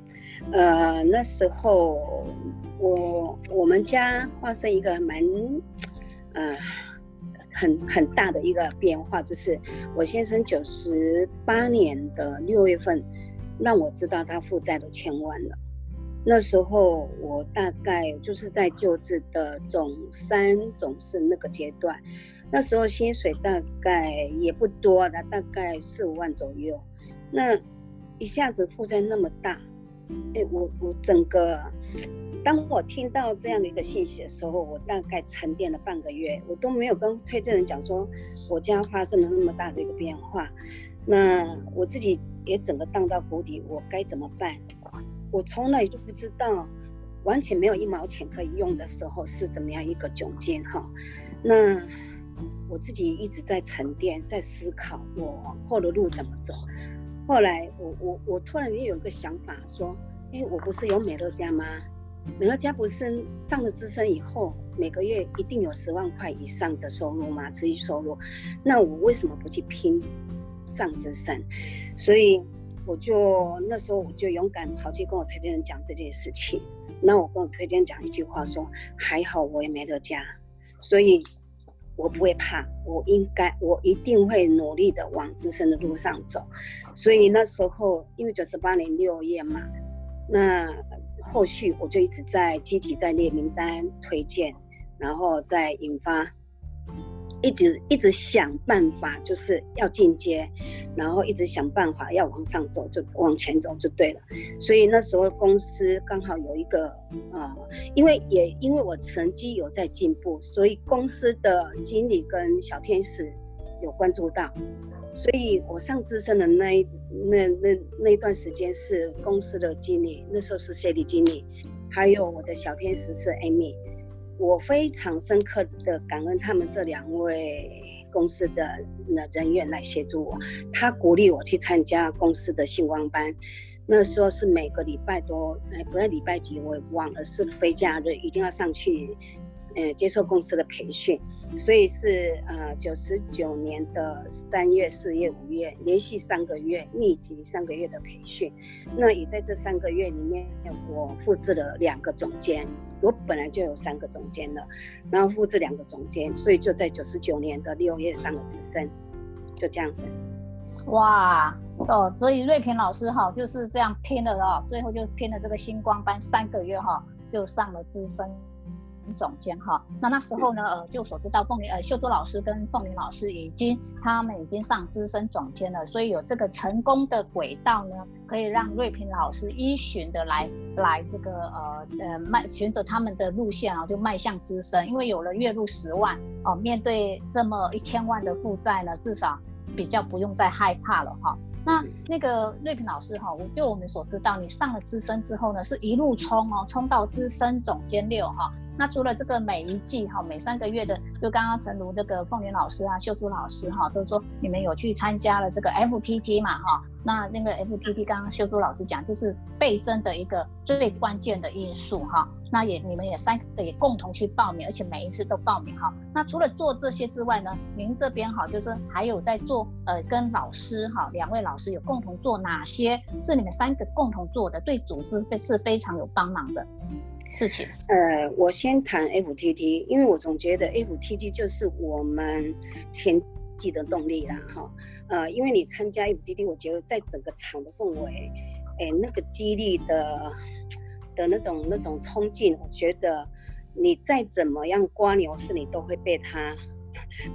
呃，那时候我我们家发生一个蛮。呃，很很大的一个变化，就是我先生九十八年的六月份，让我知道他负债都千万了。那时候我大概就是在救治的总三总四那个阶段，那时候薪水大概也不多的，大概四五万左右。那一下子负债那么大，哎，我我整个，当我听到这样的一个信息的时候，我大概沉淀了半个月，我都没有跟推荐人讲说我家发生了那么大的一个变化。那我自己也整个荡到谷底，我该怎么办？我从来就不知道，完全没有一毛钱可以用的时候是怎么样一个窘境哈。那我自己一直在沉淀，在思考我往后的路怎么走。后来我我我突然间有一个想法，说，哎，我不是有美乐家吗？美乐家不是上了资深以后，每个月一定有十万块以上的收入吗？持续收入，那我为什么不去拼上资深？所以。我就那时候我就勇敢跑去跟我推荐人讲这件事情，那我跟我推荐讲一句话说，还好我也没得家，所以我不会怕，我应该我一定会努力的往资深的路上走，所以那时候因为九十八年六月嘛，那后续我就一直在积极在列名单推荐，然后再引发。一直一直想办法，就是要进阶，然后一直想办法要往上走，就往前走就对了。所以那时候公司刚好有一个呃，因为也因为我成绩有在进步，所以公司的经理跟小天使有关注到，所以我上资深的那一那那那段时间是公司的经理，那时候是谢理经理，还有我的小天使是 Amy。我非常深刻的感恩他们这两位公司的那人员来协助我，他鼓励我去参加公司的星光班，那时候是每个礼拜都，哎，不是礼拜几，我忘了，是非假日一定要上去，呃，接受公司的培训。所以是呃九十九年的三月、四月、五月，连续三个月密集三个月的培训。那也在这三个月里面，我复制了两个总监。我本来就有三个总监了，然后复制两个总监，所以就在九十九年的六月上了资深，就这样子。哇哦，所以瑞平老师哈就是这样拼了哦，最后就拼了这个星光班三个月哈，就上了资深。总监哈，那那时候呢，呃，就所知道凤玲呃秀珠老师跟凤玲老师已经他们已经上资深总监了，所以有这个成功的轨道呢，可以让瑞平老师依循的来来这个呃呃迈循着他们的路线啊，就迈向资深，因为有了月入十万哦，面对这么一千万的负债呢，至少比较不用再害怕了哈。那那个瑞克老师哈，我就我们所知道，你上了资深之后呢，是一路冲哦，冲到资深总监六哈。那除了这个每一季哈，每三个月的，就刚刚陈如那个凤云老师啊、秀珠老师哈，都说你们有去参加了这个 FPT 嘛哈。那那个 FPT 刚刚秀珠老师讲，就是倍增的一个最关键的因素哈。那也你们也三个也共同去报名，而且每一次都报名哈。那除了做这些之外呢，您这边哈就是还有在做呃跟老师哈两位老师有共同做哪些是你们三个共同做的，对组织是非常有帮忙的。事情，呃，我先谈 FTT，因为我总觉得 FTT 就是我们前进的动力啦，哈，呃，因为你参加 FTT，我觉得在整个场的氛围，哎，那个激励的的那种那种冲劲，我觉得你再怎么样刮牛市，你都会被他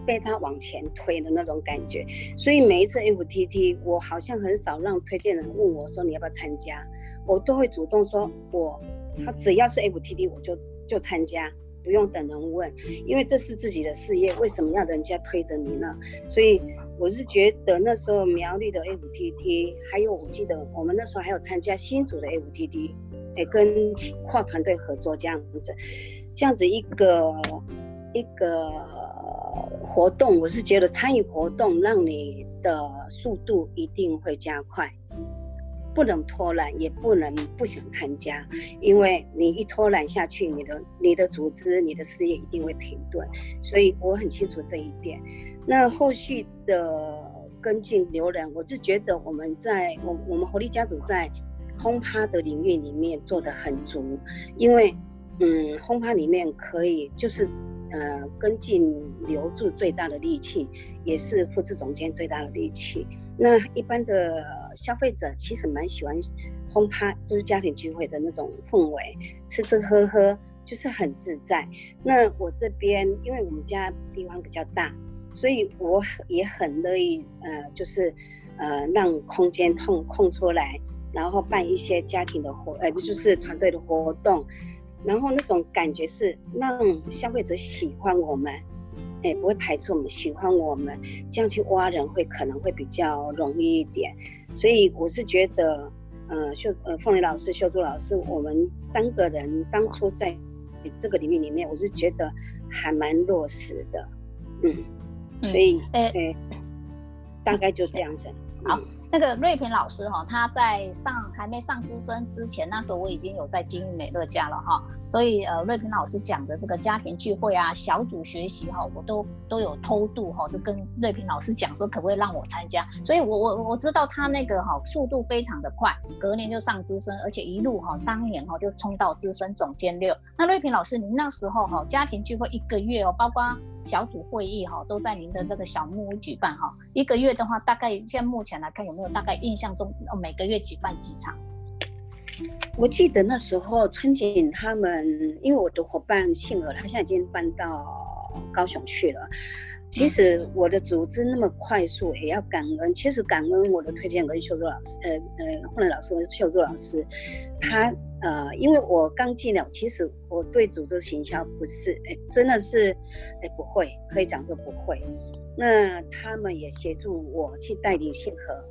被他往前推的那种感觉，所以每一次 FTT，我好像很少让推荐人问我说你要不要参加，我都会主动说我。他只要是 F T T，我就就参加，不用等人问，因为这是自己的事业，为什么要人家推着你呢？所以我是觉得那时候苗栗的 F T T，还有我记得我们那时候还有参加新组的 F T T，哎，跟跨团队合作这样子，这样子一个一个活动，我是觉得参与活动让你的速度一定会加快。不能拖懒，也不能不想参加，因为你一拖懒下去，你的你的组织、你的事业一定会停顿。所以我很清楚这一点。那后续的跟进留人，我就觉得我们在我我们活力家族在轰趴的领域里面做的很足，因为嗯，轰趴里面可以就是呃跟进留住最大的力气，也是副总监最大的力气。那一般的消费者其实蛮喜欢轰趴，就是家庭聚会的那种氛围，吃吃喝喝就是很自在。那我这边因为我们家地方比较大，所以我也很乐意，呃，就是呃让空间空空出来，然后办一些家庭的活，呃，就是团队的活动，然后那种感觉是让消费者喜欢我们。哎，不会排斥我们，喜欢我们，这样去挖人会可能会比较容易一点。所以我是觉得，呃，秀呃凤梨老师、秀珠老师，我们三个人当初在这个领域里面，我是觉得还蛮落实的，嗯，所以哎，大概就这样子。好。那个瑞平老师哈，他在上还没上资深之前，那时候我已经有在经营美乐家了哈，所以呃，瑞平老师讲的这个家庭聚会啊、小组学习哈，我都都有偷渡哈，就跟瑞平老师讲说，可不可以让我参加？所以我我我知道他那个哈速度非常的快，隔年就上资深，而且一路哈当年哈就冲到资深总监六。那瑞平老师，您那时候哈家庭聚会一个月哦，包括。小组会议哈都在您的那个小木屋举办哈，一个月的话大概现在目前来看有没有大概印象中每个月举办几场？我记得那时候春景他们，因为我的伙伴杏儿，他现在已经搬到高雄去了。其实我的组织那么快速，也要感恩。其实感恩我的推荐跟秀珠老师，呃呃，后来老师秀珠老师，他呃，因为我刚进了，其实我对组织行销不是，哎，真的是，哎，不会，可以讲说不会。那他们也协助我去带领信和，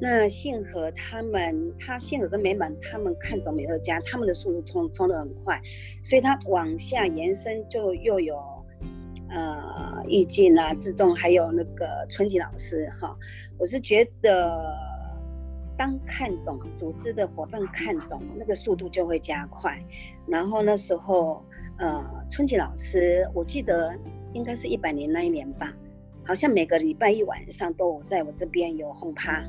那信和他们，他信和跟美满他们看懂美乐家，他们的速度冲冲得很快，所以他往下延伸就又有。呃，易静啊，志重，还有那个春吉老师哈，我是觉得，当看懂组织的伙伴看懂，那个速度就会加快。然后那时候，呃，春吉老师，我记得应该是一百年那一年吧，好像每个礼拜一晚上都在我这边有轰趴。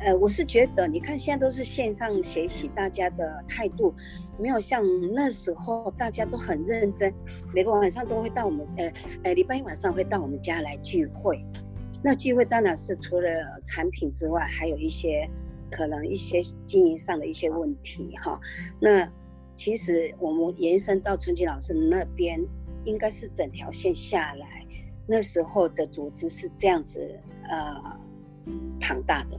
呃，我是觉得，你看现在都是线上学习，大家的态度没有像那时候大家都很认真，每个晚上都会到我们，呃，呃，礼拜一晚上会到我们家来聚会。那机会当然是除了产品之外，还有一些可能一些经营上的一些问题哈。那其实我们延伸到春吉老师那边，应该是整条线下来，那时候的组织是这样子，呃，庞大的。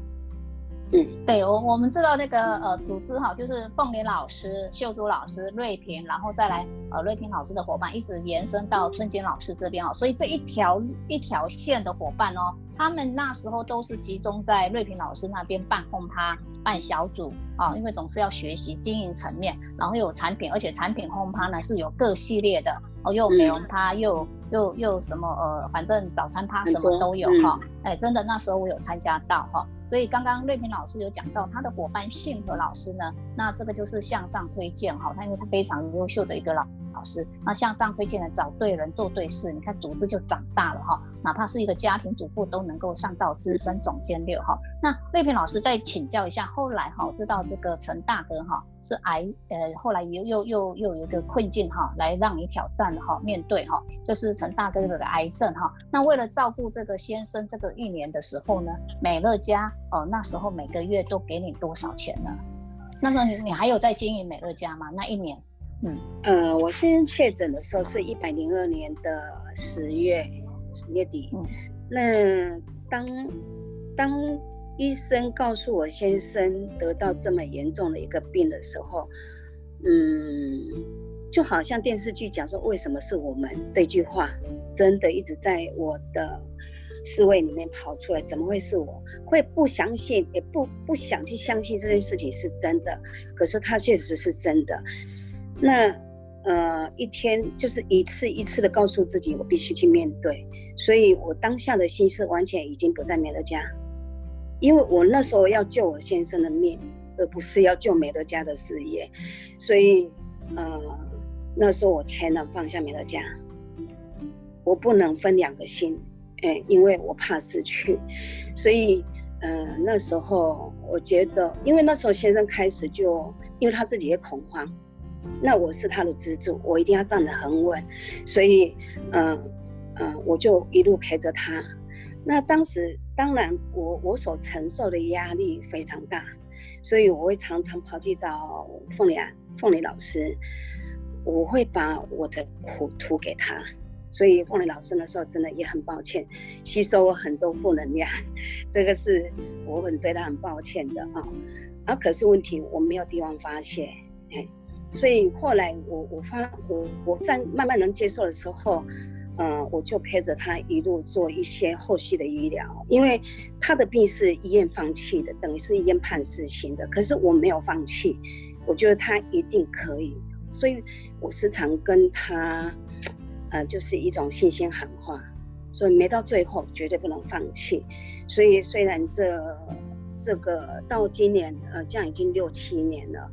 嗯，对我我们知道那个呃组织哈，就是凤莲老师、秀珠老师、瑞平，然后再来呃瑞平老师的伙伴，一直延伸到春金老师这边哦，所以这一条一条线的伙伴哦，他们那时候都是集中在瑞平老师那边办轰趴、办小组啊，因为总是要学习经营层面，然后有产品，而且产品轰趴呢是有各系列的哦，又美容趴，又又又什么呃，反正早餐趴什么都有哈，哎，真的那时候我有参加到哈。所以刚刚瑞平老师有讲到他的伙伴信和老师呢，那这个就是向上推荐哈，他因为他非常优秀的一个老。老师，那向上推荐的找对人做对事，你看组织就长大了哈。哪怕是一个家庭主妇都能够上到资深总监六哈。那瑞平老师再请教一下，后来哈知道这个陈大哥哈是癌，呃后来又又又又有一个困境哈，来让你挑战哈面对哈，就是陈大哥的癌症哈。那为了照顾这个先生这个一年的时候呢，美乐家哦那时候每个月都给你多少钱呢？那么你你还有在经营美乐家吗？那一年？嗯，呃，我先确诊的时候是一百零二年的十月十月底。嗯，那当当医生告诉我先生得到这么严重的一个病的时候，嗯，就好像电视剧讲说为什么是我们这句话，真的一直在我的思维里面跑出来，怎么会是我？会不相信，也不不想去相信这件事情是真的，可是它确实是真的。那，呃，一天就是一次一次的告诉自己，我必须去面对。所以我当下的心思完全已经不在美乐家，因为我那时候要救我先生的命，而不是要救美乐家的事业。所以，呃，那时候我才能放下美乐家，我不能分两个心，哎，因为我怕失去。所以，呃，那时候我觉得，因为那时候先生开始就，因为他自己也恐慌。那我是他的支柱，我一定要站得很稳，所以，嗯嗯，我就一路陪着他。那当时当然，我我所承受的压力非常大，所以我会常常跑去找凤梨啊，凤梨老师，我会把我的苦吐给他。所以凤梨老师那时候真的也很抱歉，吸收了很多负能量，这个是我很对他很抱歉的啊。啊，可是问题我没有地方发泄，哎，所以后来我我发我我在慢慢能接受的时候，嗯，我就陪着他一路做一些后续的医疗，因为他的病是医院放弃的，等于是医院判死刑的，可是我没有放弃，我觉得他一定可以，所以我时常跟他。呃，就是一种信心喊话，所以没到最后绝对不能放弃。所以虽然这这个到今年呃，这样已经六七年了，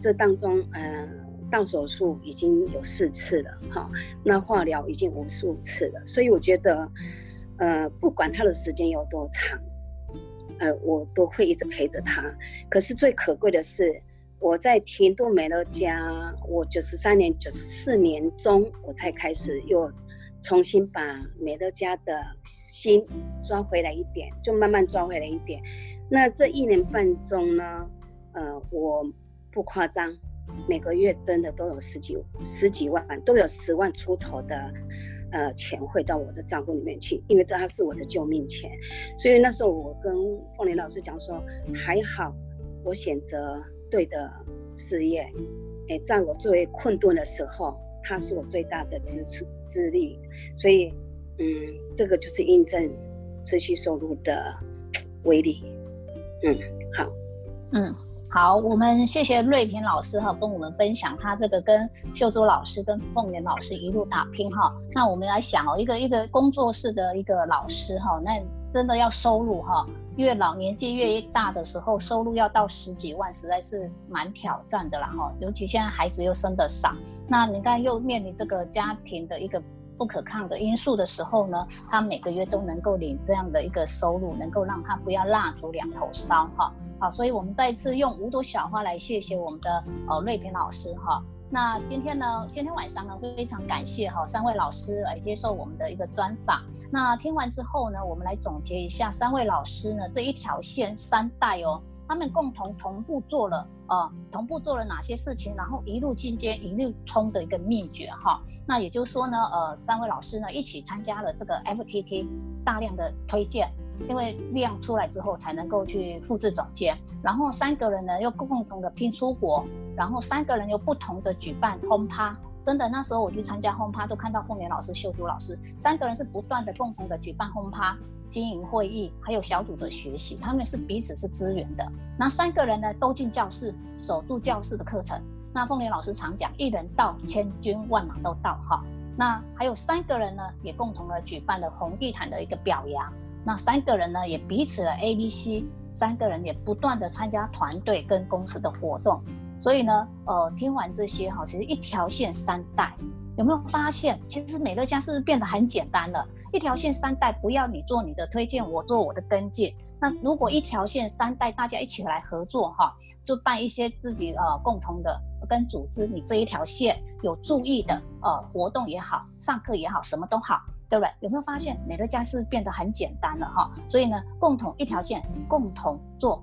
这当中呃，到手术已经有四次了哈，那化疗已经无数次了。所以我觉得，呃，不管他的时间有多长，呃，我都会一直陪着他。可是最可贵的是。我在停度美乐家，我九十三年、九十四年中，我才开始又重新把美乐家的心抓回来一点，就慢慢抓回来一点。那这一年半中呢，呃，我不夸张，每个月真的都有十几、十几万，都有十万出头的呃钱汇到我的账户里面去，因为这还是我的救命钱。所以那时候我跟凤莲老师讲说，还好我选择。对的事业，哎，在我最为困顿的时候，它是我最大的支持资力，所以，嗯，这个就是印证持续收入的 威力。嗯，好，嗯，好，我们谢谢瑞平老师哈，跟我们分享他这个跟秀珠老师跟凤莲老师一路打拼哈。那我们来想哦，一个一个工作室的一个老师哈，那真的要收入哈。越老年纪越大的时候，收入要到十几万，实在是蛮挑战的啦哈。尤其现在孩子又生得少，那你看又面临这个家庭的一个不可抗的因素的时候呢，他每个月都能够领这样的一个收入，能够让他不要蜡烛两头烧哈。好，所以我们再次用五朵小花来谢谢我们的呃瑞平老师哈。那今天呢？今天晚上呢，非常感谢哈三位老师来接受我们的一个专访。那听完之后呢，我们来总结一下三位老师呢这一条线三代哦，他们共同同步做了呃同步做了哪些事情，然后一路进阶一路冲的一个秘诀哈。那也就是说呢，呃三位老师呢一起参加了这个 FTT 大量的推荐。因为量出来之后才能够去复制总监，然后三个人呢又共同的拼出国，然后三个人又不同的举办轰趴，真的那时候我去参加轰趴都看到凤莲老师、秀珠老师三个人是不断的共同的举办轰趴、经营会议，还有小组的学习，他们是彼此是支援的。那三个人呢都进教室守住教室的课程。那凤莲老师常讲，一人到千军万马都到哈。那还有三个人呢也共同的举办了红地毯的一个表扬。那三个人呢，也彼此的 A、B、C，三个人也不断的参加团队跟公司的活动，所以呢，呃，听完这些哈，其实一条线三代，有没有发现，其实美乐家是不是变得很简单了？一条线三代，不要你做你的推荐，我做我的跟进。那如果一条线三代，大家一起来合作哈，就办一些自己呃共同的跟组织，你这一条线有注意的呃活动也好，上课也好，什么都好。对不对？有没有发现美乐家是变得很简单了哈？所以呢，共同一条线，共同做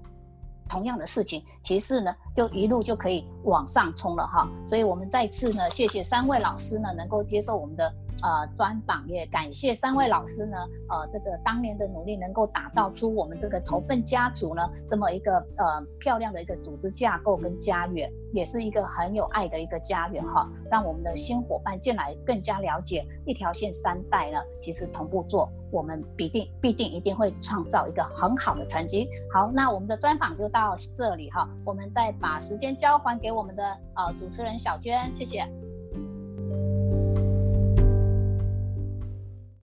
同样的事情，其次呢，就一路就可以往上冲了哈。所以我们再次呢，谢谢三位老师呢，能够接受我们的。呃，专访也感谢三位老师呢，呃，这个当年的努力能够打造出我们这个头份家族呢这么一个呃漂亮的一个组织架构跟家园，也是一个很有爱的一个家园哈，让我们的新伙伴进来更加了解一条线三代呢，其实同步做，我们必定必定一定会创造一个很好的成绩。好，那我们的专访就到这里哈，我们再把时间交还给我们的呃主持人小娟，谢谢。